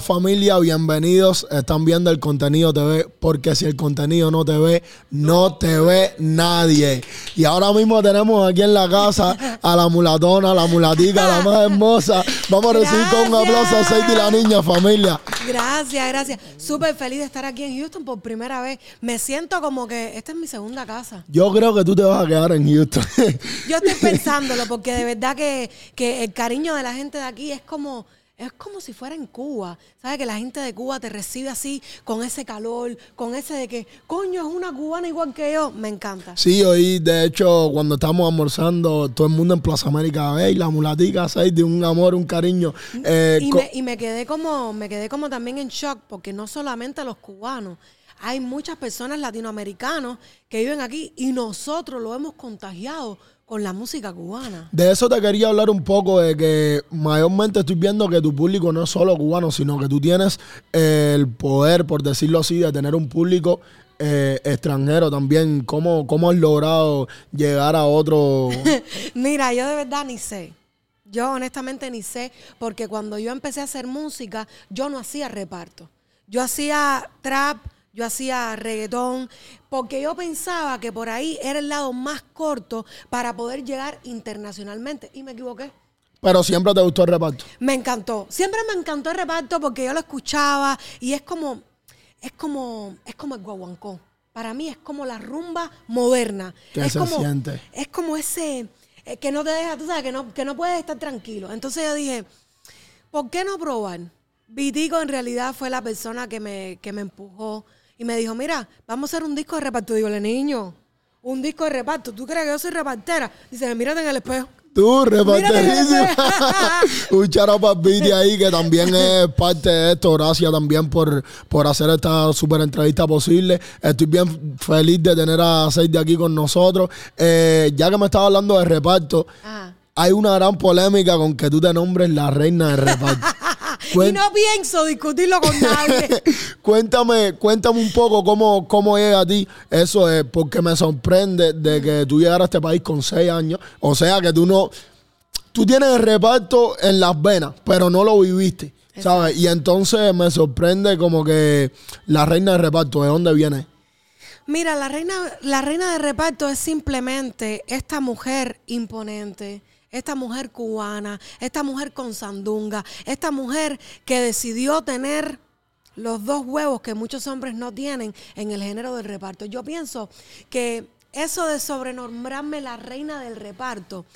Familia, bienvenidos. Están viendo el contenido TV porque si el contenido no te ve, no te ve nadie. Y ahora mismo tenemos aquí en la casa a la mulatona, la mulatica, la más hermosa. Vamos a recibir con un aplauso a Sadie y la niña, familia. Gracias, gracias. Súper feliz de estar aquí en Houston por primera vez. Me siento como que esta es mi segunda casa. Yo creo que tú te vas a quedar en Houston. Yo estoy pensándolo porque de verdad que, que el cariño de la gente de aquí es como es como si fuera en Cuba. ¿Sabes? Que la gente de Cuba te recibe así, con ese calor, con ese de que, coño, es una cubana igual que yo. Me encanta. Sí, hoy, de hecho, cuando estamos almorzando, todo el mundo en Plaza América, ¿veis? La mulatica, ¿sabes? De un amor, un cariño. Eh, y, me, y me quedé como, me quedé como también en shock, porque no solamente los cubanos, hay muchas personas latinoamericanos que viven aquí y nosotros lo hemos contagiado con la música cubana. De eso te quería hablar un poco, de que mayormente estoy viendo que tu público no es solo cubano, sino que tú tienes el poder, por decirlo así, de tener un público eh, extranjero también. ¿Cómo, ¿Cómo has logrado llegar a otro? Mira, yo de verdad ni sé. Yo honestamente ni sé, porque cuando yo empecé a hacer música, yo no hacía reparto. Yo hacía trap, yo hacía reggaetón, porque yo pensaba que por ahí era el lado más corto para poder llegar internacionalmente. Y me equivoqué. Pero siempre te gustó el reparto. Me encantó. Siempre me encantó el reparto porque yo lo escuchaba y es como, es como, es como el guaguancó. Para mí es como la rumba moderna. ¿Qué es se como, siente? Es como ese eh, que no te deja, tú sabes, que no, que no puedes estar tranquilo. Entonces yo dije, ¿por qué no probar? Vitico en realidad fue la persona que me, que me empujó y me dijo, mira, vamos a hacer un disco de reparto. Digo, le niño, un disco de reparto. ¿Tú crees que yo soy repartera? Dice, mírate en el espejo. Tú, reparterísimo. un charapa ahí que también es parte de esto. Gracias también por, por hacer esta super entrevista posible. Estoy bien feliz de tener a Seis de aquí con nosotros. Eh, ya que me estaba hablando de reparto, hay una gran polémica con que tú te nombres la reina de reparto. y no pienso discutirlo con nadie. cuéntame, cuéntame un poco cómo, cómo llega a ti eso, es porque me sorprende de que tú llegaras a este país con seis años. O sea que tú no. Tú tienes el reparto en las venas, pero no lo viviste. ¿Sabes? Y entonces me sorprende como que la reina de reparto, ¿de dónde viene? Mira, la reina, la reina de reparto es simplemente esta mujer imponente esta mujer cubana, esta mujer con sandunga, esta mujer que decidió tener los dos huevos que muchos hombres no tienen en el género del reparto. Yo pienso que eso de sobrenombrarme la reina del reparto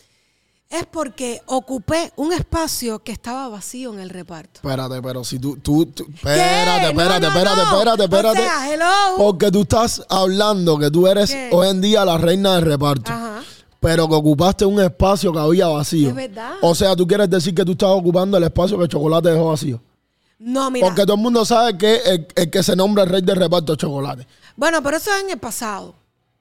es porque ocupé un espacio que estaba vacío en el reparto. Espérate, pero si tú, tú, espérate, espérate, espérate, espérate, espérate, Porque tú estás hablando que tú eres hoy en día la reina del reparto. Ajá pero que ocupaste un espacio que había vacío. Es verdad. O sea, tú quieres decir que tú estás ocupando el espacio que el chocolate dejó vacío. No, mira. Porque todo el mundo sabe que el, que se nombra el rey del reparto es chocolate. Bueno, pero eso es en el pasado.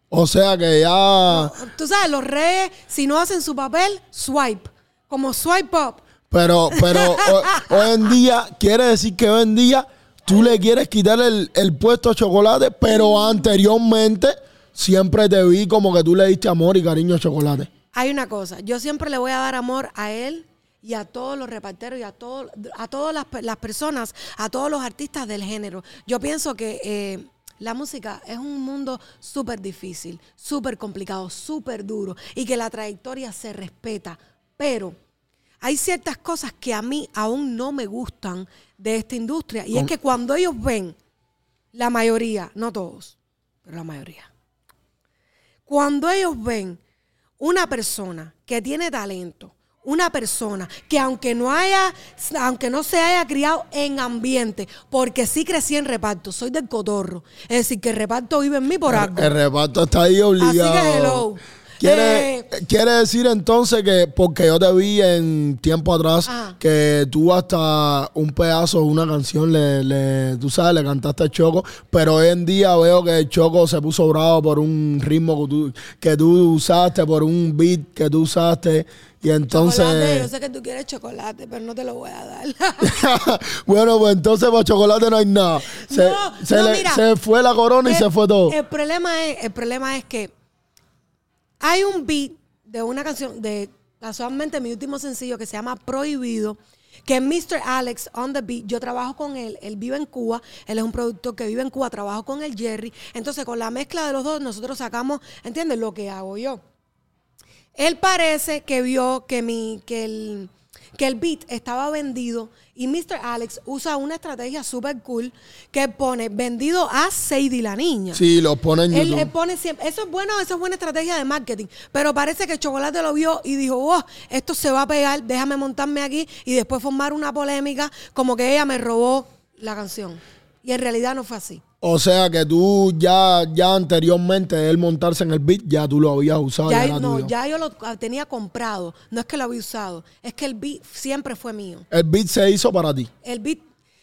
O sea que ya. tú sabes, los reyes, si no hacen su papel, swipe. Como swipe up. Pero, pero hoy, en día, quiere decir que hoy en día tú le quieres quitar el, el puesto a chocolate, pero anteriormente siempre te vi como que tú le diste amor y cariño a Chocolate. Hay una cosa, yo siempre le voy a dar amor a él y a todos los reparteros y a, todo, a todas las, personas, a todos los artistas del género. Yo pienso que eh, la música es un mundo súper difícil, súper complicado, súper duro y que la trayectoria se respeta, pero hay ciertas cosas que a mí aún no me gustan de esta industria y es que cuando ellos ven, la mayoría, no todos, pero la mayoría, cuando ellos ven una persona que tiene talento, una persona que aunque no haya, aunque no se haya criado en ambiente, porque sí crecí en reparto, soy del cotorro. Es decir, que el reparto vive en mí por algo. El reparto está ahí obligado. Así que hello. Quiere, eh, quiere decir entonces que, porque yo te vi en tiempo atrás, que tú hasta un pedazo de una canción le, le, tú sabes, le cantaste a Choco, pero hoy en día veo que Choco se puso bravo por un ritmo que tú, que tú usaste, por un beat que tú usaste. Y entonces. Chocolate, yo sé que tú quieres chocolate, pero no te lo voy a dar. bueno, pues entonces para chocolate no hay nada. Se, se, fue la corona y se fue todo. El problema es, el problema es que hay un beat de una canción, de casualmente mi último sencillo que se llama Prohibido, que Mr. Alex on the beat, yo trabajo con él, él vive en Cuba, él es un productor que vive en Cuba, trabajo con el Jerry, entonces con la mezcla de los dos nosotros sacamos, ¿entiendes? Lo que hago yo. Él parece que vio que mi, que el, que el beat estaba vendido y Mr. Alex usa una estrategia súper cool que pone vendido a Sadie la niña. Sí, lo pone en Él, YouTube. él pone siempre, eso es bueno, eso es buena estrategia de marketing, pero parece que Chocolate lo vio y dijo, oh, esto se va a pegar, déjame montarme aquí y después formar una polémica como que ella me robó la canción. Y en realidad no fue así. O sea que tú ya, ya anteriormente él montarse en el beat, ya tú lo habías usado. Ya, Ya, no, tuyo. ya yo lo tenía comprado, no es que lo había usado, es que el beat siempre fue mío. El beat se hizo para ti. El beat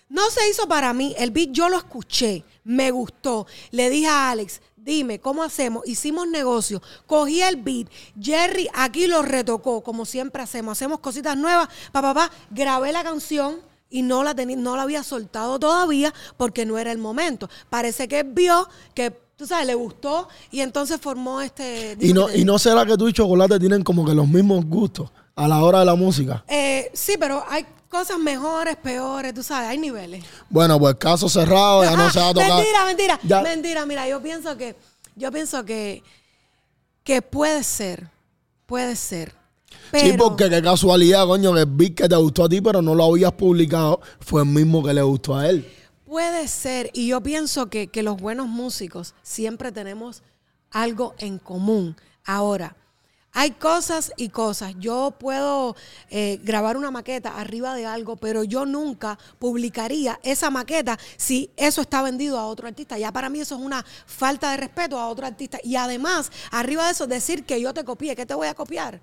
no se hizo para mí, el beat yo lo escuché, me gustó. Le dije a Alex, dime, ¿cómo hacemos? Hicimos negocio, cogí el beat, Jerry aquí lo retocó, como siempre hacemos, hacemos cositas nuevas, papá, papá, grabé la canción y no la, tenía, no la había soltado todavía porque no era el momento. Parece que vio que, tú sabes, le gustó y entonces formó este... Y no, y no será que tú y Chocolate tienen como que los mismos gustos a la hora de la música. Eh, sí, pero hay cosas mejores, peores, tú sabes, hay niveles. Bueno, pues caso cerrado, ya no se va a tocar. Mentira, mentira, Ya- mentira. Mira, yo pienso que, yo pienso que, que puede ser, puede ser. Pero, Sí, porque qué casualidad, coño, que el beat que te gustó a ti, pero no lo habías publicado, fue el mismo que le gustó a él. Puede ser, y yo pienso que, que los buenos músicos siempre tenemos algo en común. Ahora, hay cosas y cosas. Yo puedo eh, grabar una maqueta arriba de algo, pero yo nunca publicaría esa maqueta si eso está vendido a otro artista. Ya para mí eso es una falta de respeto a otro artista. Y además, arriba de eso, decir que yo te copié, ¿qué te voy a copiar?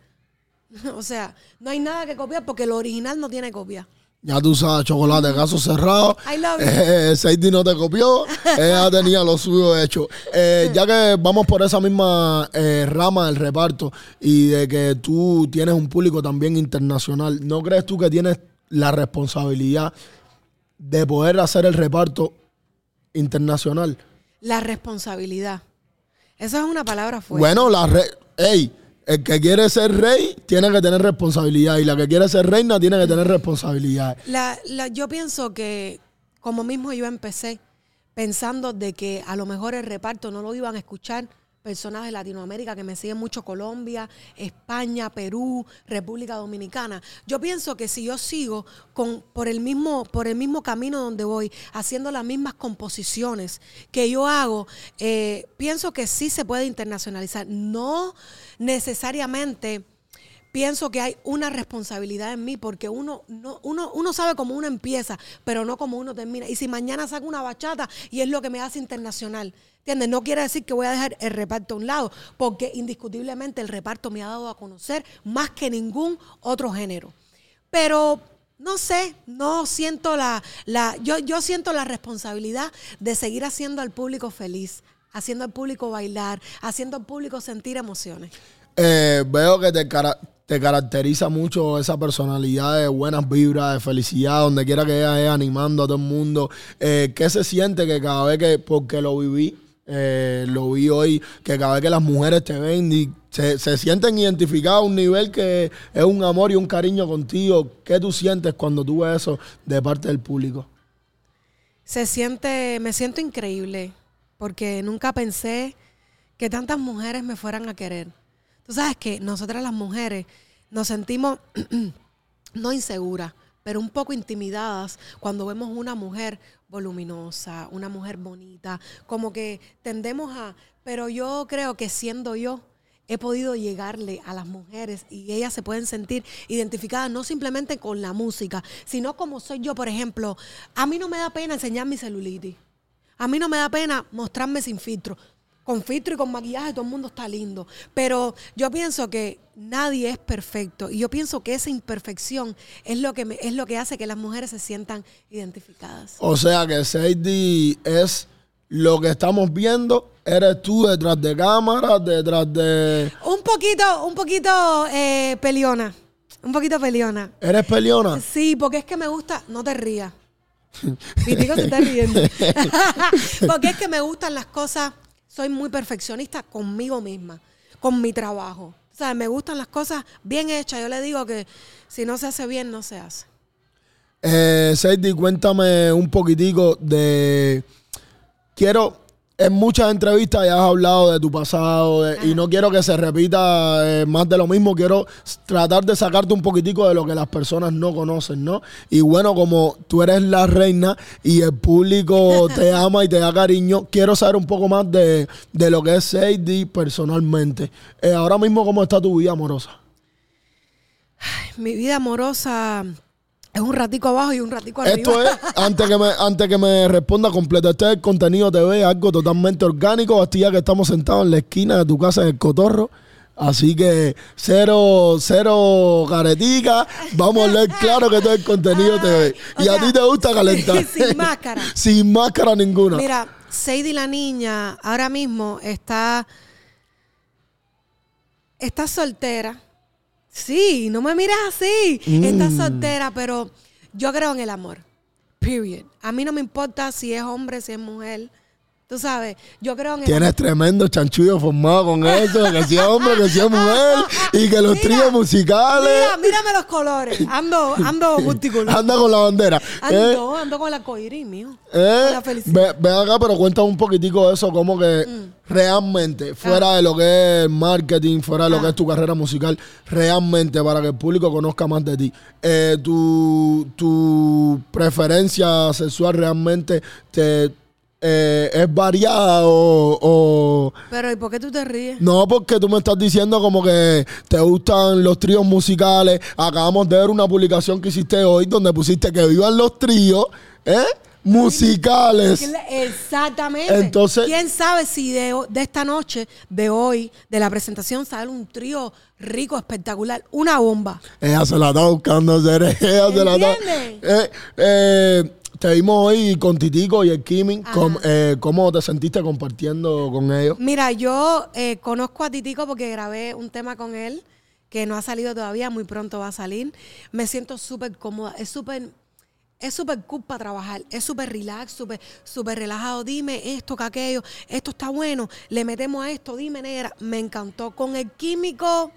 o sea, no hay nada que copiar porque lo original no tiene copia. Ya tú sabes, Chocolate, caso cerrado. I love you. Eh, Sadie no te copió, ella tenía lo suyo hecho. Eh, ya que vamos por esa misma eh, rama del reparto y de que tú tienes un público también internacional, ¿no crees tú que tienes la responsabilidad de poder hacer el reparto internacional? La responsabilidad. Esa es una palabra fuerte. Bueno, la re ey, el que quiere ser rey tiene que tener responsabilidad y la que quiere ser reina tiene que tener responsabilidad. La, la- yo pienso que, como mismo yo empecé, pensando de que a lo mejor el reparto no lo iban a escuchar personas de Latinoamérica que me siguen mucho Colombia, España, Perú, República Dominicana. Yo pienso que si yo sigo con, por, el mismo, por el mismo camino donde voy, haciendo las mismas composiciones que yo hago, eh, pienso que sí se puede internacionalizar. No necesariamente pienso que hay una responsabilidad en mí porque uno no uno uno sabe cómo uno empieza pero no cómo uno termina y si mañana saco una bachata y es lo que me hace internacional ¿Entiendes? No quiere decir que voy a dejar el reparto a un lado, porque indiscutiblemente el reparto me ha dado a conocer más que ningún otro género. Pero no sé, no siento la, la yo, yo siento la responsabilidad de seguir haciendo al público feliz, haciendo al público bailar, haciendo al público sentir emociones. Eh, veo que te, te caracteriza mucho esa personalidad de buenas vibras, de felicidad, donde quiera que ella es animando a todo el mundo. Eh, ¿Qué se siente que cada vez que, porque lo viví, eh, lo vi hoy, que cada vez que las mujeres te ven y se, se sienten identificadas a un nivel que es un amor y un cariño contigo? ¿Qué tú sientes cuando tú ves eso de parte del público? Se siente, me siento increíble, porque nunca pensé que tantas mujeres me fueran a querer. Tú sabes que nosotras las mujeres nos sentimos no inseguras, pero un poco intimidadas cuando vemos una mujer voluminosa, una mujer bonita, como que tendemos a, pero yo creo que siendo yo, he podido llegarle a las mujeres y ellas se pueden sentir identificadas no simplemente con la música, sino como soy yo, por ejemplo, a mí no me da pena enseñar mi celulitis. A mí no me da pena mostrarme sin filtro. Con filtro y con maquillaje todo el mundo está lindo. Pero yo pienso que nadie es perfecto. Y yo pienso que esa imperfección es lo que, me- es lo que hace que las mujeres se sientan identificadas. O sea que Sadie es lo que estamos viendo. Eres tú detrás de cámara, detrás de. Un poquito, un poquito eh, peleona. Un poquito peleona. ¿Eres peleona? Sí, porque es que me gusta. No te rías. Vitico se está riendo. porque es que me gustan las cosas. Soy muy perfeccionista conmigo misma, con mi trabajo. O sea, me gustan las cosas bien hechas. Yo le digo que si no se hace bien, no se hace. Eh, Sadie, cuéntame un poquitico de... Quiero, en muchas entrevistas ya has hablado de tu pasado de- y no quiero que se repita eh, más de lo mismo, quiero tratar de sacarte un poquitico de lo que las personas no conocen, ¿no? Y bueno, como tú eres la reina y el público te ama y te da cariño, quiero saber un poco más de, de lo que es Sadie personalmente. Eh, ahora mismo, ¿cómo está tu vida amorosa? Mi vida amorosa es un ratico abajo y un ratico arriba. Esto es, antes que me, antes que me responda completo, este es el contenido TV, algo totalmente orgánico, hasta ya que estamos sentados en la esquina de tu casa en el cotorro. Así que cero, cero caretica. Vamos a leer claro que es el contenido TV. o Y a sea, ti te gusta calentar. sin máscara. Sin máscara ninguna. Mira, Sadie la niña ahora mismo está. Está soltera. Sí, no me miras así. Está soltera, pero yo creo en el amor. Period. A mí no me importa si es hombre, si es mujer. Tú sabes, yo creo en el Tienes amor. tremendo chanchullo formado con eso, que sea hombre, que sea mujer, y que los Mira, tríos musicales. Mira, mírame los colores. Ando, ando multicolor. Anda con la bandera. ¿eh? Ando, ando con el arcoíris, mío. Eh, Con la felicidad. ve, ven acá, pero cuéntame un poquitico de eso, como que Mm. realmente, fuera de lo que es el marketing, fuera de lo que es tu carrera musical, realmente, para que el público conozca más de ti, eh, tu, tu preferencia sexual realmente te, eh, es variada o, o- Pero ¿y por qué tú te ríes? No, porque tú me estás diciendo como que te gustan los tríos musicales. Acabamos de ver una publicación que hiciste hoy donde pusiste que vivan los tríos, ¿eh? Musicales. Exactamente. Entonces- ¿quién sabe si de, de esta noche, de hoy, de la presentación, sale un trío rico, espectacular, una bomba? Ella se la está buscando hacer. Ella se la está. ¿Entiendes? Eh, eh, te vimos hoy con Titico y el Kimi. Ajá. Com- eh, ¿Cómo te sentiste compartiendo con ellos? Mira, yo eh, conozco a Titico porque grabé un tema con él que no ha salido todavía, muy pronto va a salir. Me siento súper cómoda, es súper es súper cool para trabajar, es súper relax, súper súper relajado. Dime esto, que aquello, esto está bueno, le metemos a esto, dime negra. Me encantó. Con el químico.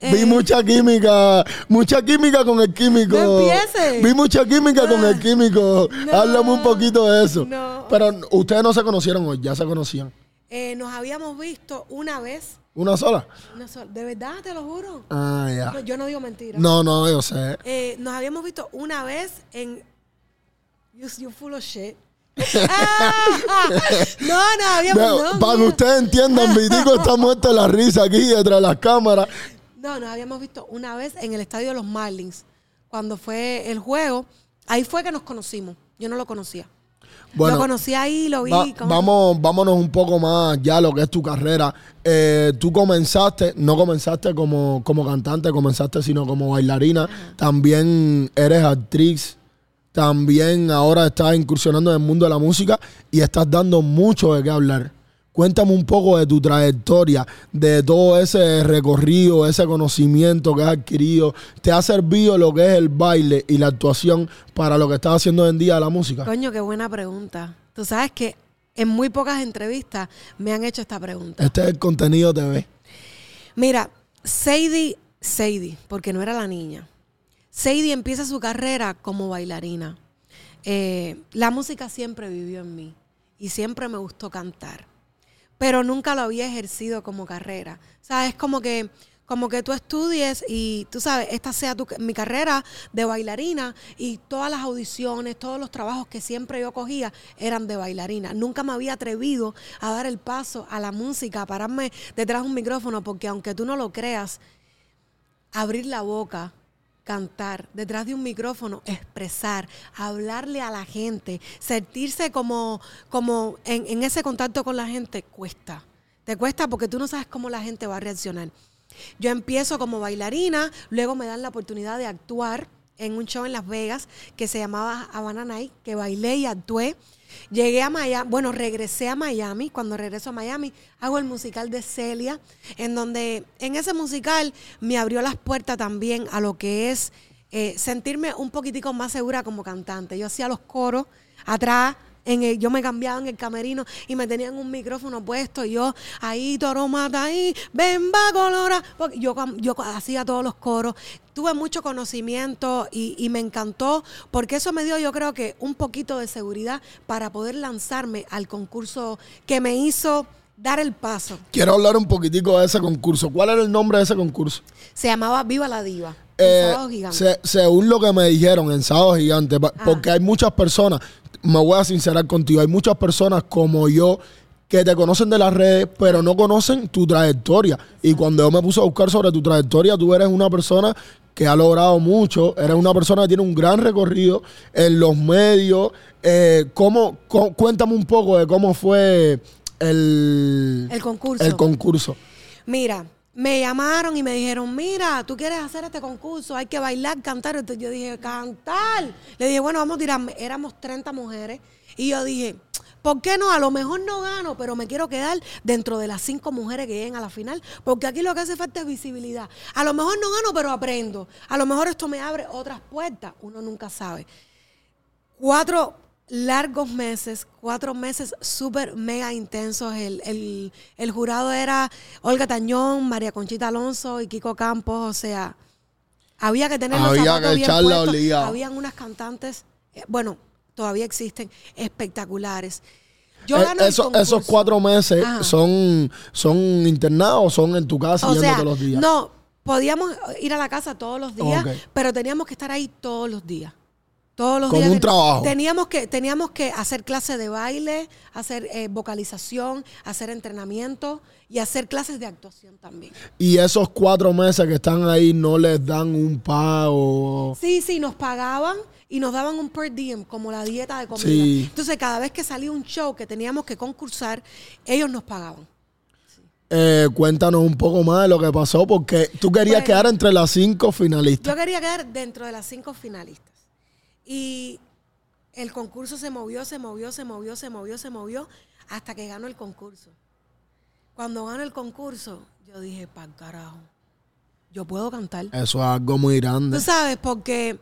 Eh, Vi mucha química, mucha química con el químico. No empieces. Vi mucha química con el Ah, químico. no, Háblame un poquito de eso. no. Pero ustedes no se conocieron hoy, ya se conocían. eh, nos habíamos visto una vez. ¿Una sola? una sola- de verdad, te lo juro. Ah, No, ya. yo no digo mentira. No, no, yo sé. Eh, nos habíamos visto una vez en. You, you full of shit. no, no, habíamos. Veo, no, para que ustedes entiendan, Vitico está muerto de la risa aquí detrás de las cámaras. No, nos habíamos visto una vez en el estadio de los Marlins. Cuando fue el juego. Ahí fue que nos conocimos. Yo no lo conocía. Bueno, lo conocí ahí, lo vi. Va- vamos, vámonos un poco más ya a lo que es tu carrera. Eh, tú comenzaste, no comenzaste como, como cantante, comenzaste sino como bailarina. También eres actriz. También ahora estás incursionando en el mundo de la música y estás dando mucho de qué hablar. Cuéntame un poco de tu trayectoria, de todo ese recorrido, ese conocimiento que has adquirido. ¿Te ha servido lo que es el baile y la actuación para lo que estás haciendo hoy en día la música? Coño, qué buena pregunta. Tú sabes que en muy pocas entrevistas me han hecho esta pregunta. Este es el contenido TV. Mira, Sadie, Sadie, porque no era la niña. Sadie empieza su carrera como bailarina. Eh, la música siempre vivió en mí y siempre me gustó cantar, pero nunca lo había ejercido como carrera. O sea, es como que, como que tú estudies y tú sabes, esta sea tu, mi carrera de bailarina y todas las audiciones, todos los trabajos que siempre yo cogía eran de bailarina. Nunca me había atrevido a dar el paso a la música, a pararme detrás de un micrófono, porque aunque tú no lo creas, abrir la boca, cantar detrás de un micrófono, expresar, hablarle a la gente, sentirse como, como en, ese contacto con la gente, cuesta. Te cuesta porque tú no sabes cómo la gente va a reaccionar. Yo empiezo como bailarina, luego me dan la oportunidad de actuar en un show en Las Vegas que se llamaba Havana que bailé y actué. Llegué a Miami, bueno, regresé a Miami. Cuando regreso a Miami, hago el musical de Celia, en donde en ese musical me abrió las puertas también a lo que es eh, sentirme un poquitico más segura como cantante. Yo hacía los coros atrás, En el, yo me cambiaba en el camerino y me tenían un micrófono puesto. Y yo ahí, toro mata ahí, ven, va, colora. Porque yo, yo hacía todos los coros. Tuve mucho conocimiento y, y me encantó porque eso me dio, yo creo que, un poquito de seguridad para poder lanzarme al concurso que me hizo dar el paso. Quiero hablar un poquitico de ese concurso. ¿Cuál era el nombre de ese concurso? Se llamaba Viva la Diva. Eh, según lo que me dijeron en Sábado Gigante, ah. porque hay muchas personas, me voy a sincerar contigo, hay muchas personas como yo que te conocen de las redes, pero no conocen tu trayectoria. Y cuando yo me puse a buscar sobre tu trayectoria, tú eres una persona que ha logrado mucho, eres una persona que tiene un gran recorrido en los medios. Eh, ¿cómo, cuéntame un poco de cómo fue el, el concurso. El concurso. Mira, me llamaron y me dijeron, mira, tú quieres hacer este concurso, hay que bailar, cantar. Entonces yo dije, cantar. Le dije, bueno, vamos a tirar. Éramos 30 mujeres. Y yo dije, ¿por qué no? A lo mejor no gano, pero me quiero quedar dentro de las cinco mujeres que lleguen a la final. Porque aquí lo que hace falta es visibilidad. A lo mejor no gano, pero aprendo. A lo mejor esto me abre otras puertas. Uno nunca sabe. Cuatro largos meses, cuatro meses súper mega intensos. El, jurado era Olga Tañón, María Conchita Alonso y Kiko Campos. O sea, había que tener había que echarla Habían unas cantantes, eh, bueno, todavía existen, espectaculares. Yo eh, esos cuatro meses son, son internados o son en tu casa los días. No, podíamos ir a la casa todos los días, pero teníamos que estar ahí todos los días. Todos los días. un trabajo. Teníamos que, teníamos que hacer clases de baile, hacer eh, vocalización, hacer entrenamiento y hacer clases de actuación también. ¿Y esos cuatro meses que están ahí no les dan un pago? Sí, sí, nos pagaban y nos daban un per diem, como la dieta de comida. Entonces, cada vez que salía un show que teníamos que concursar, ellos nos pagaban. Eh, cuéntanos un poco más de lo que pasó, porque tú querías quedar entre las cinco finalistas. Yo quería quedar dentro de las cinco finalistas. Y el concurso se movió, se movió, se movió, se movió, se movió, hasta que ganó el concurso. Cuando ganó el concurso, yo dije, para carajo, yo puedo cantar. Eso es algo muy grande. Tú sabes, porque,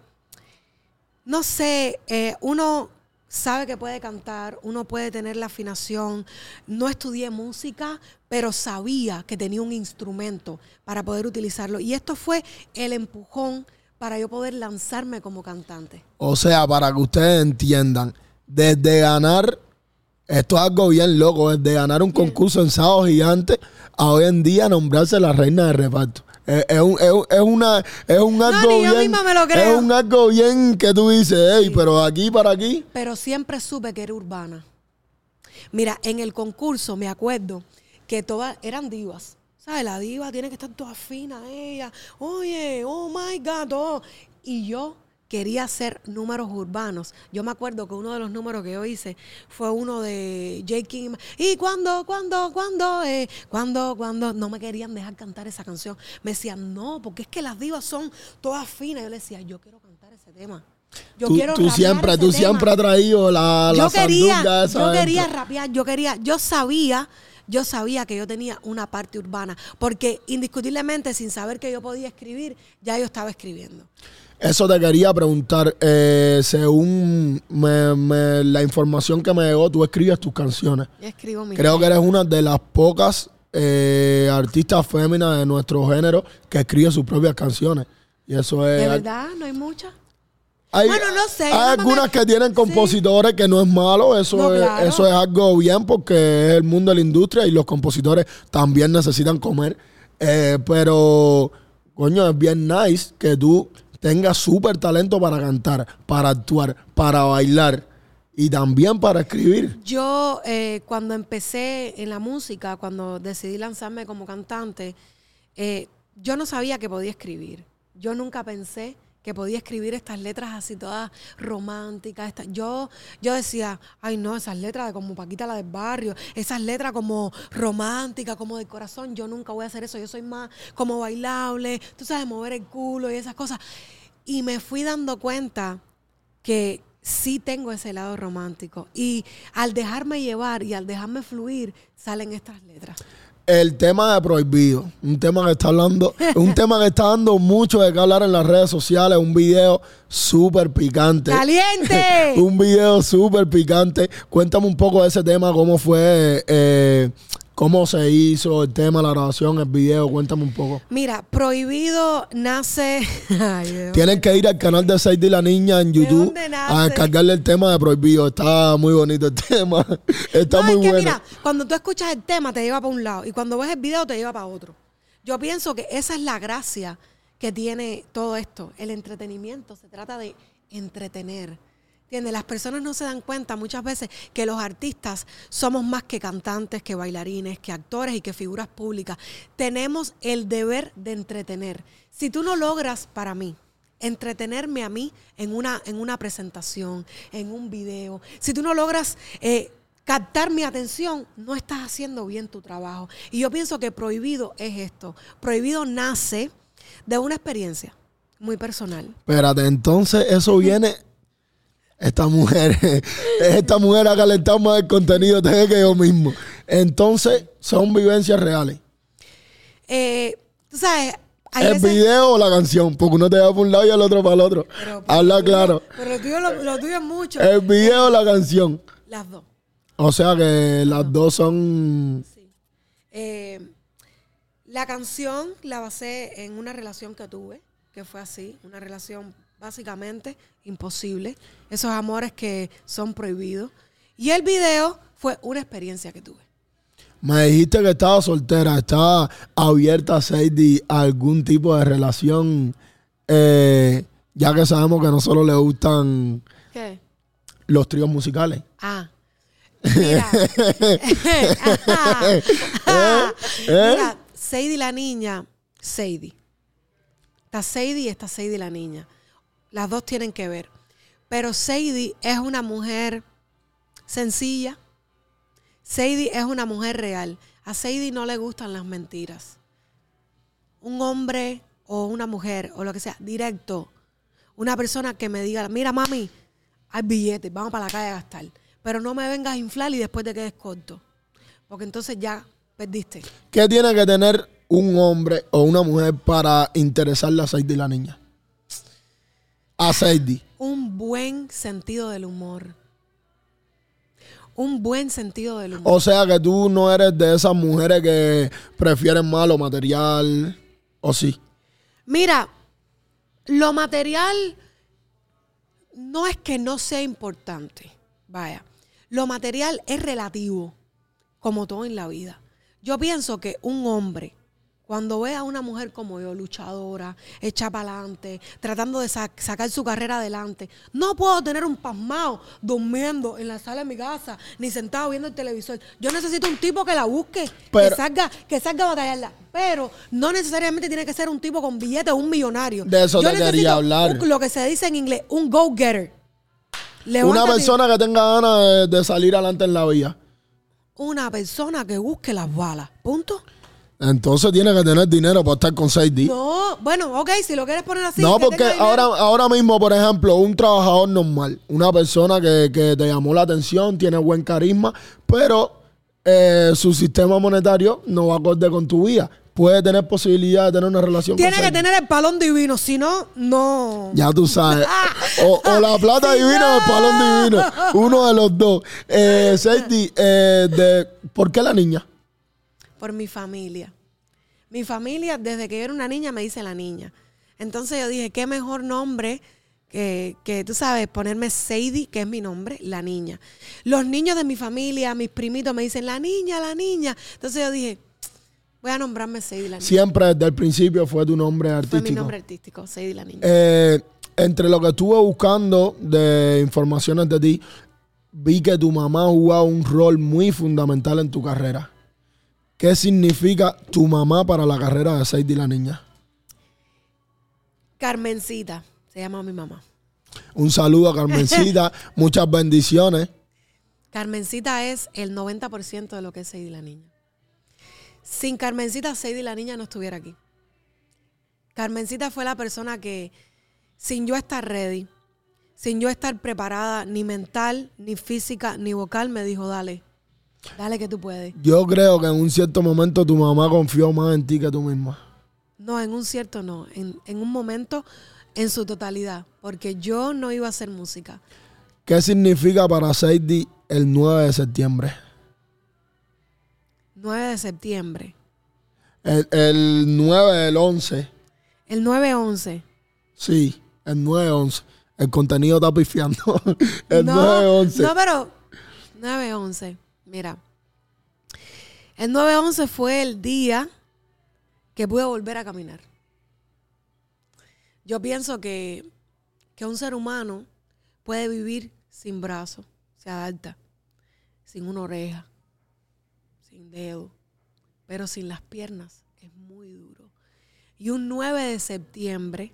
no sé, eh, uno sabe que puede cantar, uno puede tener la afinación. No estudié música, pero sabía que tenía un instrumento para poder utilizarlo. Y esto fue el empujón para yo poder lanzarme como cantante. O sea, para que ustedes entiendan, desde ganar, esto es algo bien loco, desde ganar un concurso en Sábado Gigante a hoy en día nombrarse la reina de reparto. Es, un, es, una, es un algo bien. Es un algo bien que tú dices, hey, pero aquí para aquí. Pero siempre supe que era urbana. Mira, en el concurso me acuerdo que todas eran divas. ¿Sabes? La diva tiene que estar toda fina ella. Oye, oh my God. Oh. Y yo quería hacer números urbanos. Yo me acuerdo que uno de los números que yo hice fue uno de J. King. ¿Y cuando, cuando, cuando, eh, cuando, cuando? No me querían dejar cantar esa canción. Me decían, no, porque es que las divas son todas finas. Yo le decía, yo quiero cantar ese tema. Yo tú, quiero tú siempre, tú siempre has traído la, yo quería, Yo quería rapear, yo quería, yo sabía yo sabía que yo tenía una parte urbana, porque indiscutiblemente sin saber que yo podía escribir, ya yo estaba escribiendo. Eso te quería preguntar, eh, según la información que me llegó, tú escribes tus canciones. escribo Creo que eres una de las pocas eh, artistas féminas de nuestro género que escribe sus propias canciones. Y eso es... ¿De verdad? ¿No hay muchas? Bueno, no sé. Hay algunas que tienen compositores que no es malo, eso, es, eso es algo bien porque es el mundo de la industria y los compositores también necesitan comer. Eh, pero, coño, es bien nice que tú tengas súper talento para cantar, para actuar, para bailar y también para escribir. Yo, eh, cuando empecé en la música, cuando decidí lanzarme como cantante, eh, yo no sabía que podía escribir. Yo nunca pensé que podía escribir estas letras así todas románticas. yo, yo decía, ay no, esas letras de como Paquita la del barrio, esas letras como románticas, como de corazón, yo nunca voy a hacer eso, yo soy más como bailable, tú sabes, mover el culo y esas cosas. Y me fui dando cuenta que sí tengo ese lado romántico. Y al dejarme llevar y al dejarme fluir, salen estas letras. El tema de prohibido, un tema que está hablando, un tema que está dando mucho de qué hablar en las redes sociales, un video súper picante. ¡Caliente! un video súper picante. Cuéntame un poco de ese tema, cómo fue, eh, cómo se hizo el tema, la grabación, el video, cuéntame un poco. Mira, Prohibido nace... Ay. Tienen que ir al canal de Sadie la Niña en YouTube a descargarle el tema de prohibido. Está muy bonito el tema. Está No, muy es que bueno. mira, cuando tú escuchas el tema te lleva para un lado y cuando ves el video te lleva para otro. Yo pienso que esa es la gracia que tiene todo esto. El entretenimiento se trata de entretener. ¿Entiendes? Las personas no se dan cuenta muchas veces que los artistas somos más que cantantes, que bailarines, que actores y que figuras públicas. Tenemos el deber de entretener. Si tú no logras, para mí, entretenerme a mí en una, en una presentación, en un video, si tú no logras eh, captar mi atención, no estás haciendo bien tu trabajo. Y yo pienso que prohibido es esto. Prohibido nace de una experiencia muy personal. Espérate, entonces eso viene. Esta mujer, esta mujer ha calentado más el contenido de que yo mismo. Entonces, son vivencias reales. Eh, tú sabes, ¿El veces- video o la canción? Porque uno te va para un lado y el otro para el otro. Pero- Habla claro. Pero lo tuyo, lo, lo tuyo es mucho. ¿El video o la canción? Las dos. O sea que las dos son. Eh, la canción la basé en una relación que tuve, que fue así, una relación básicamente imposible, esos amores que son prohibidos. Y el video fue una experiencia que tuve. Me dijiste que estaba soltera, estaba abierta, Sadie, a algún tipo de relación, eh, ya que sabemos que no solo le gustan ¿Qué? los tríos musicales. Ah. Mira. ¿Eh? Mira, Sadie la niña, Sadie. Está Sadie y está Sadie la niña. Las dos tienen que ver. Pero Sadie es una mujer sencilla. Sadie es una mujer real. A Sadie no le gustan las mentiras. Un hombre o una mujer o lo que sea, directo. Una persona que me diga, mira mami, hay billetes, vamos para la calle a gastar. Pero no me vengas a inflar y después te quedes corto. Porque entonces ya perdiste. ¿Qué tiene que tener un hombre o una mujer para interesarle a Sadie la niña? A Sadie. Un buen sentido del humor. Un buen sentido del humor. O sea que tú no eres de esas mujeres que prefieren más lo material, ¿o sí? Mira, lo material no es que no sea importante. Vaya, lo material es relativo, como todo en la vida. Yo pienso que un hombre, cuando ve a una mujer como yo, luchadora, hecha para adelante, tratando de sa- sacar su carrera adelante, no puedo tener un pasmado durmiendo en la sala de mi casa, ni sentado viendo el televisor. Yo necesito un tipo que la busque, Pero- que salga, que salga a batallarla. Pero no necesariamente tiene que ser un tipo con billetes, un millonario. De eso Yo te quería hablar. un- lo que se dice en inglés, un go-getter. Una persona que tenga ganas de, de salir adelante en la vida. Una persona que busque las balas. Punto. Entonces tiene que tener dinero para estar con Sadie. No, bueno, ok, si lo quieres poner así. no, que porque ahora, ahora mismo, por ejemplo, un trabajador normal, una persona que, que te llamó la atención, tiene buen carisma, pero eh, su sistema monetario no va acorde con tu vida. Puede tener posibilidad de tener una relación Tiene con que tener el palón divino, si no, no. Ya tú sabes. O, o la plata divina o el palón divino. Uno de los dos. Eh, Sadie, eh, de, ¿por qué la niña? Por mi familia. Mi familia, desde que yo era una niña, me dice la niña. Entonces yo dije, qué mejor nombre que, que tú sabes, ponerme Sadie, que es mi nombre, la niña. Los niños de mi familia, mis primitos, me dicen, la niña, la niña. Entonces yo dije, voy a nombrarme Sadie, la niña. Siempre desde el principio fue tu nombre Fue artístico. mi nombre artístico, Sadie, la niña. Eh, entre lo que estuve buscando de informaciones de ti, vi que tu mamá jugaba un rol muy fundamental en tu carrera. ¿Qué significa tu mamá para la carrera de Sadie la niña? Carmencita, se llama mi mamá. Un saludo a Carmencita, muchas bendiciones. Carmencita es el 90% de lo que es Sadie la niña. Sin Carmencita, Sadie la niña no estuviera aquí. Carmencita fue la persona que, sin yo estar ready, sin yo estar preparada, ni mental, ni física, ni vocal, me dijo, dale. Dale que tú puedes. Yo creo que en un cierto momento tu mamá confió más en ti que tú misma. No, en un cierto no. En, en un momento en su totalidad. Porque yo no iba a hacer música. ¿Qué significa para Sadie el 9 de septiembre? 9 de septiembre. El, el 9 del 11. El 9-11. Sí, el 9-11. El contenido está pifiando. el no, 9-11. No, pero 9-11. Mira. El 9-11 fue el día que pude volver a caminar. Yo pienso que, que un ser humano puede vivir sin brazo, se adapta, sin una oreja, sin dedo, pero sin las piernas es muy duro. Y un 9 de septiembre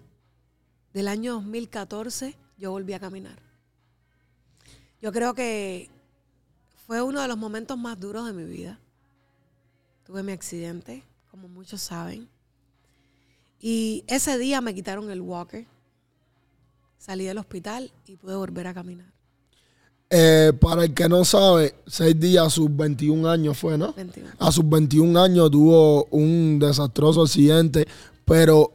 del año 2014 yo volví a caminar. Yo creo que fue uno de los momentos más duros de mi vida. Tuve mi accidente, como muchos saben. Y ese día me quitaron el walker. Salí del hospital y pude volver a caminar. Eh, para el que no sabe, seis días a sus 21 años fue, ¿no? 21. A sus 21 años tuvo un desastroso accidente, pero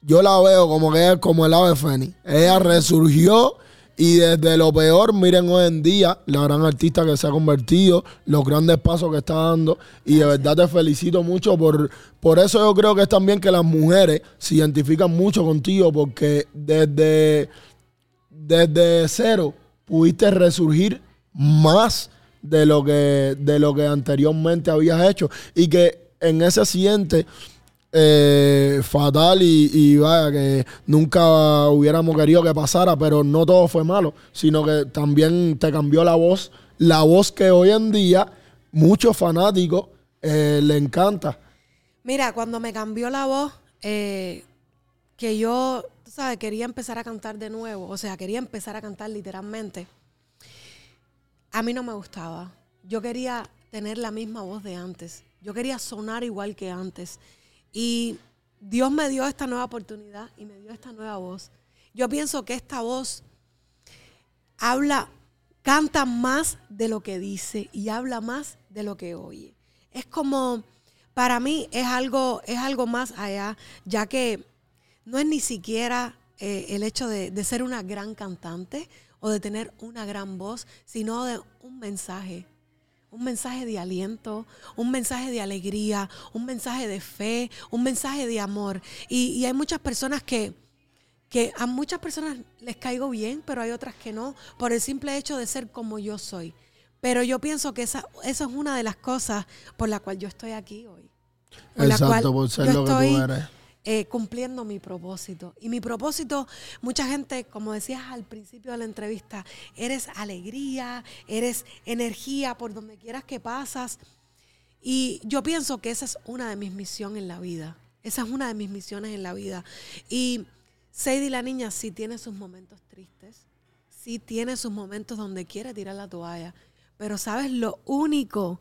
yo la veo como que es como el ave fénix. Ella resurgió y desde lo peor, miren hoy en día, la gran artista que se ha convertido, los grandes pasos que está dando. Y de verdad te felicito mucho por, por eso yo creo que es también que las mujeres se identifican mucho contigo, porque desde, desde cero pudiste resurgir más de lo que, de lo que anteriormente habías hecho. Y que en ese accidente eh, fatal y, vaya que nunca hubiéramos querido que pasara, pero no todo fue malo, sino que también te cambió la voz, la voz que hoy en día muchos fanáticos eh, le encanta. Mira, cuando me cambió la voz, eh, que yo, sabes, quería empezar a cantar de nuevo, o sea, quería empezar a cantar literalmente, a mí no me gustaba. Yo quería tener la misma voz de antes. Yo quería sonar igual que antes. Y Dios me dio esta nueva oportunidad y me dio esta nueva voz. Yo pienso que esta voz habla, canta más de lo que dice y habla más de lo que oye. Es como, para mí es algo, es algo más allá, ya que no es ni siquiera eh, el hecho de, de ser una gran cantante o de tener una gran voz, sino de un mensaje un mensaje de aliento, un mensaje de alegría, un mensaje de fe, un mensaje de amor. Y, y hay muchas personas que, que a muchas personas les caigo bien, pero hay otras que no, por el simple hecho de ser como yo soy. Pero yo pienso que esa, esa es una de las cosas por la cual yo estoy aquí hoy. Por la Exacto, cual por ser yo lo que estoy tú eres. Eh, cumpliendo mi propósito. Y mi propósito, mucha gente, como decías al principio de la entrevista, eres alegría, eres energía por donde quieras que pasas. Y yo pienso que esa es una de mis misiones en la vida. Esa es una de mis misiones en la vida. Y Sadie la niña sí tiene sus momentos tristes, sí tiene sus momentos donde quiere tirar la toalla. Pero sabes, lo único,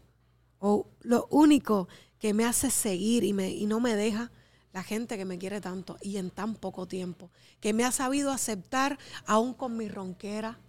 o lo único que me hace seguir y, me, y no me deja la gente que me quiere tanto y en tan poco tiempo, que me ha sabido aceptar aún con mi ronquera,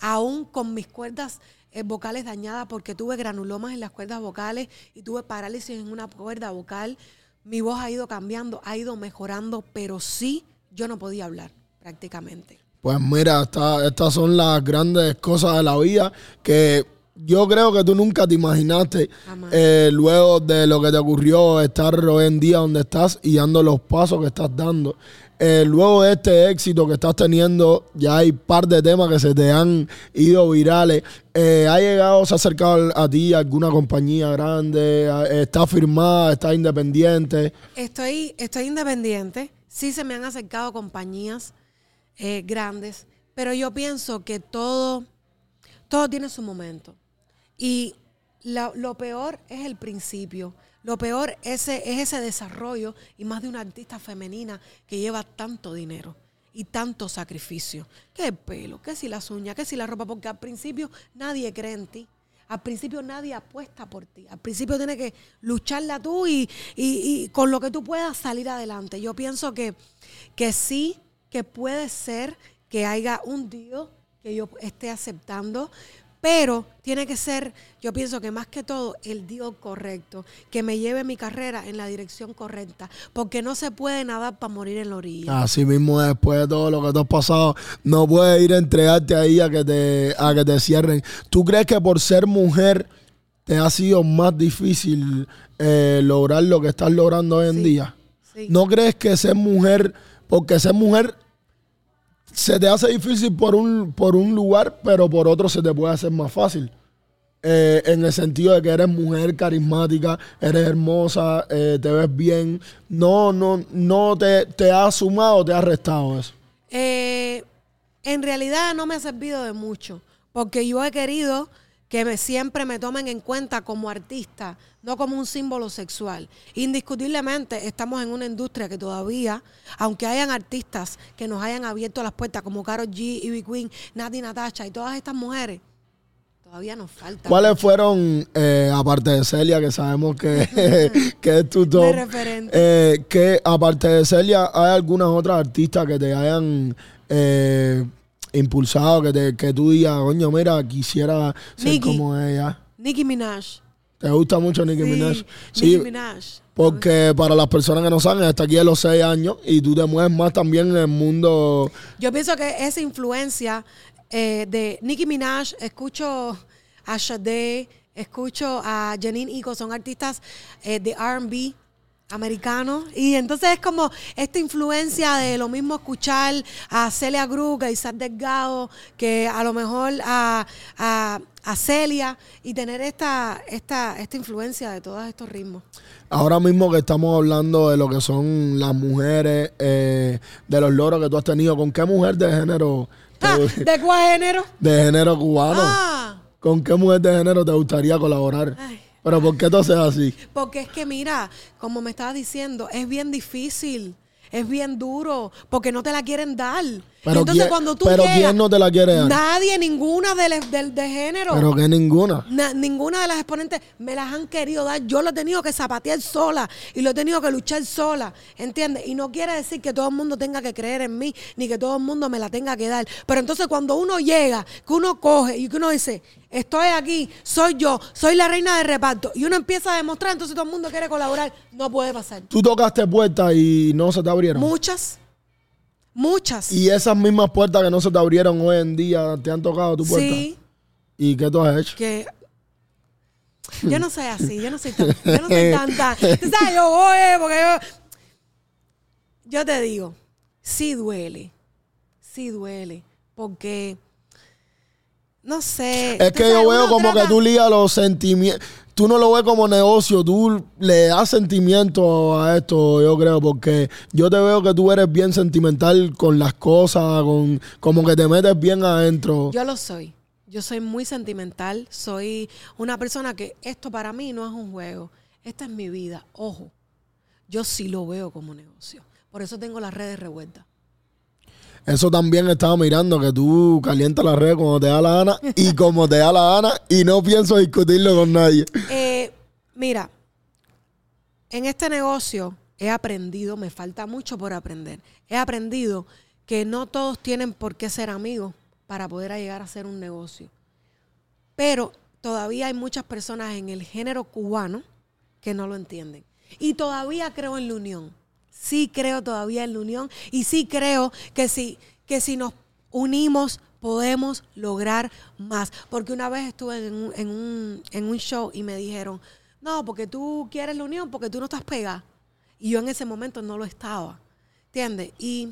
aún con mis cuerdas eh, vocales dañadas porque tuve granulomas en las cuerdas vocales y tuve parálisis en una cuerda vocal. Mi voz ha ido cambiando, ha ido mejorando, pero sí yo no podía hablar prácticamente. Pues mira, esta- estas son las grandes cosas de la vida que yo creo que tú nunca te imaginaste eh, luego de lo que te ocurrió estar hoy en día donde estás y dando los pasos que estás dando. Eh, luego de este éxito que estás teniendo, ya hay par de temas que se te han ido virales. Eh, ¿Ha llegado, se ha acercado a ti alguna compañía grande? Ah, ¿Está firmada? ¿Está independiente? Estoy, estoy independiente. Sí se me han acercado compañías grandes, pero yo pienso que todo, todo tiene su momento. Y lo peor es el principio. Lo peor ese, es ese desarrollo y más de una artista femenina que lleva tanto dinero y tanto sacrificio. El pelo, que si las uñas, que si la ropa, porque al principio nadie cree en ti. Al principio nadie apuesta por ti. Al principio tienes que lucharla tú y, y- y con lo que tú puedas salir adelante. Yo pienso que, que sí, que puede ser que haya un Dios que yo esté aceptando, Pero tiene que ser, yo pienso que más que todo, el Dios correcto, que me lleve mi carrera en la dirección correcta, porque no se puede nadar para morir en la orilla. Así mismo, después de todo lo que te has pasado, no puedes ir a entregarte ahí a que te, a que te cierren. ¿Tú crees que por ser mujer te ha sido más difícil eh, lograr lo que estás logrando hoy en Sí, día? sí. ¿No crees que ser mujer, porque ser mujer se te hace difícil por un, por un lugar, pero por otro se te puede hacer más fácil? Eh, en el sentido de que eres mujer carismática, eres hermosa, eh, te ves bien. No, no, no te, te ha sumado te ha restado eso. Eh, en realidad no me ha servido de mucho, porque yo he querido que me, siempre me tomen en cuenta como artista, no como un símbolo sexual. Indiscutiblemente estamos en una industria que todavía, aunque hayan artistas que nos hayan abierto las puertas, como Karol G, Ivy Queen, Nati Natasha y todas estas mujeres, todavía nos falta. ¿Cuáles fueron, eh, aparte de Celia, que sabemos que, que es tu top, eh, que aparte de Celia, hay algunas otras artistas que te hayan eh, impulsado, que, te, que tú digas, coño, mira, quisiera ser Nicki. como ella? Nicki Minaj. ¿Te gusta mucho Nicki Sí, Minaj? Nicki Sí, Minaj. porque para las personas que no saben, está aquí a los seis años y tú te mueves más también en el mundo. Yo pienso que esa influencia eh, de Nicki Minaj, escucho a Sade, escucho a Janine Eco, son artistas eh, de RB americanos. Y entonces es como esta influencia de lo mismo escuchar a Celia Cruz, a Isaac Delgado, que a lo mejor a, a, a Celia, y tener esta, esta, esta influencia de todos estos ritmos. Ahora mismo que estamos hablando de lo que son las mujeres, eh, de los logros que tú has tenido, ¿con qué mujer de género, te- Ah, ¿De cuál género? de género cubano, Ah, con qué mujer de género te gustaría colaborar? Ay. Pero ¿por qué tú haces así? Porque es que mira, como me estabas diciendo, es bien difícil, es bien duro, porque no te la quieren dar. Pero, Entonces ¿quién, cuando tú pero llegas, ¿quién no te la quiere dar? nadie, ninguna de, de- de género. Pero que ninguna. Na- ninguna de las exponentes me las han querido dar. Yo lo he tenido que zapatear sola y lo he tenido que luchar sola, ¿entiendes? Y no quiere decir que todo el mundo tenga que creer en mí, ni que todo el mundo me la tenga que dar. Pero entonces cuando uno llega, que uno coge y que uno dice, estoy aquí, soy yo, soy la reina de reparto, y uno empieza a demostrar, entonces todo el mundo quiere colaborar, no puede pasar. Tú tocaste puertas y no se te abrieron. Muchas, muchas. y esas mismas puertas que no se te abrieron hoy en día te han tocado tu puerta. sí, ¿Y qué tú has hecho? que yo no soy así, yo no soy tan, yo no soy. Tú sabes, yo voy eh, porque yo. Yo te digo, sí duele. Sí duele. Porque. No sé. Es que sabes, yo veo como que tú ligas los sentimientos. Tú no lo ves como negocio, tú le das sentimiento a esto, yo creo, porque yo te veo que tú eres bien sentimental con las cosas, con como que te metes bien adentro. Yo lo soy. Yo soy muy sentimental. Soy una persona que esto para mí no es un juego. Esta es mi vida. Ojo. Yo sí lo veo como negocio. Por eso tengo las redes revueltas. Eso también estaba mirando, que tú calientas las redes cuando te da la gana y como te da la gana y no pienso discutirlo con nadie. Eh, mira, en este negocio he aprendido, me falta mucho por aprender. He aprendido que no todos tienen por qué ser amigos para poder llegar a ser un negocio. Pero todavía hay muchas personas en el género cubano que no lo entienden. Y todavía creo en la unión. Sí creo todavía en la unión. Y sí creo que si, que si nos unimos podemos lograr más. Porque una vez estuve en un, en un, en un show y me dijeron, no, porque tú quieres la unión, porque tú no estás pegada. Y yo en ese momento no lo estaba. ¿Entiendes? Y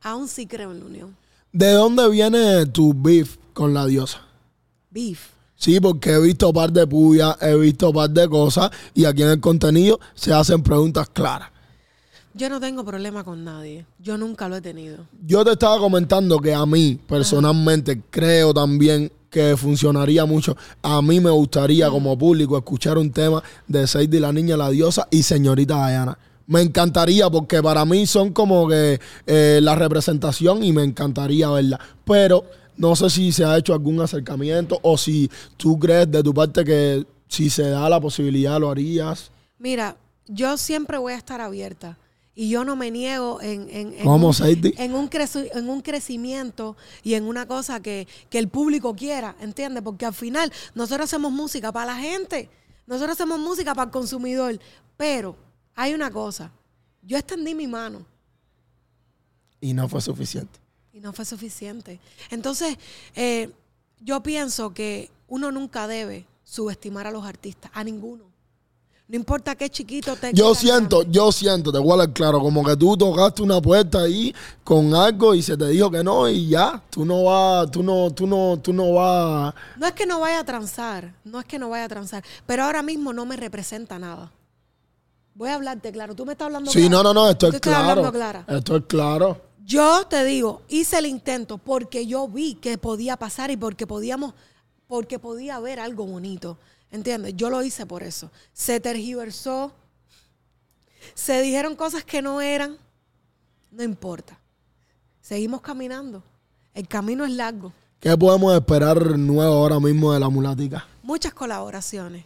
aún sí creo en la unión. ¿De dónde viene tu beef con la diosa? Beef. Sí, porque he visto un par de puyas, he visto un par de cosas y aquí en el contenido se hacen preguntas claras. Yo no tengo problema con nadie. Yo nunca lo he tenido. Yo te estaba comentando que a mí personalmente creo también que funcionaría mucho. A mí me gustaría como público escuchar un tema de Sadie la niña, la diosa y señorita Diana. Me encantaría porque para mí son como que eh, la representación y me encantaría verla. Pero no sé si se ha hecho algún acercamiento o si tú crees de tu parte que si se da la posibilidad lo harías. Mira, yo siempre voy a estar abierta. Y yo no me niego en, en, en ¿Cómo, un, en, un creci- en un crecimiento y en una cosa que, que el público quiera, ¿entiendes? Porque al final nosotros hacemos música para la gente, nosotros hacemos música para el consumidor, pero hay una cosa, yo extendí mi mano Y no fue suficiente. y no fue suficiente. Entonces, eh, yo pienso que uno nunca debe subestimar a los artistas, a ninguno. No importa qué chiquito te Yo siento, yo siento, te voy a claro, como que tú tocaste una puerta ahí con algo y se te dijo que no y ya, tú no vas, tú no, tú no, tú no vas. No es que no vaya a transar, no es que no vaya a transar, pero ahora mismo no me representa nada. Voy a hablarte claro, tú me estás hablando Sí, claro. no, no, no, esto es estoy claro. clara. Esto es claro. Yo te digo, hice el intento porque yo vi que podía pasar y porque podíamos, porque podía haber algo bonito. ¿Entiendes? Yo lo hice por eso. Se tergiversó, se dijeron cosas que no eran, no importa. Seguimos caminando. El camino es largo. ¿Qué podemos esperar nuevo ahora mismo de la mulatica? Muchas colaboraciones.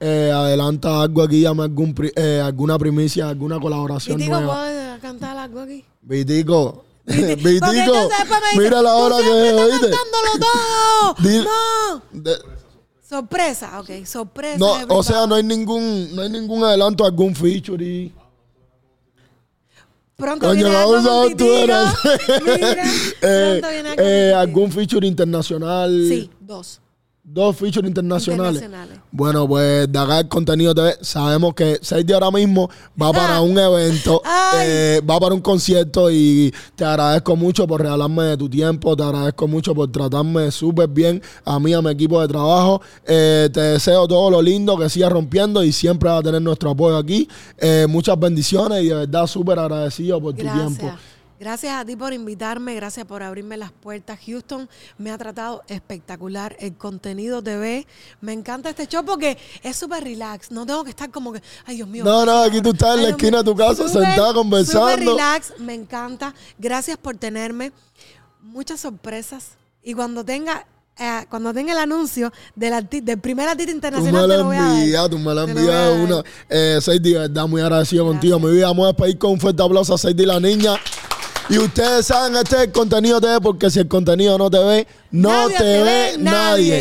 Eh, adelanta algo aquí, algún pri- eh, alguna primicia, alguna colaboración Vitico, nueva. ¿puedo cantar algo aquí? Vitico, Porque Vitico, dice, mira la "Tú hora que es, ¿oíste? cantándolo todo. Di- no. De- Sorpresa, ok, sorpresa. no, o sea, no hay ningún, no hay ningún adelanto, algún feature. Pronto Coño, viene algo ver tú eres. Mira, Eh, pronto viene algo eh, algún feature internacional. Sí, dos. Dos features internacionales. Internacionales. Bueno, pues de acá el contenido TV, sabemos que Sadie ahora mismo va para un evento, eh, va para un concierto y te agradezco mucho por regalarme de tu tiempo, te agradezco mucho por tratarme súper bien a mí, a mi equipo de trabajo. Eh, te deseo todo lo lindo, que sigas rompiendo y siempre va a tener nuestro apoyo aquí. Eh, muchas bendiciones y de verdad súper agradecido por tu tiempo. Gracias. A ti por invitarme, gracias por abrirme las puertas. Houston me ha tratado espectacular. El contenido TV, me encanta este show porque es súper relax. No tengo que estar como que, ay Dios mío. No, no, aquí tú estás en la esquina de tu casa, sentada conversando. súper relax, me encanta. Gracias por tenerme. Muchas sorpresas. Y cuando tenga, eh, cuando tenga el anuncio del, arti- del primer artista Tú internacional, me te la lo voy a dar. envías, tú me lo envías una. Eh, de verdad, muy agradecido contigo. Mi vida, vamos a despedir con un fuerte aplauso a Sadie la niña. Y ustedes saben, este es el contenido TV, porque si el contenido no te ve, no Nadie te, ve nadie.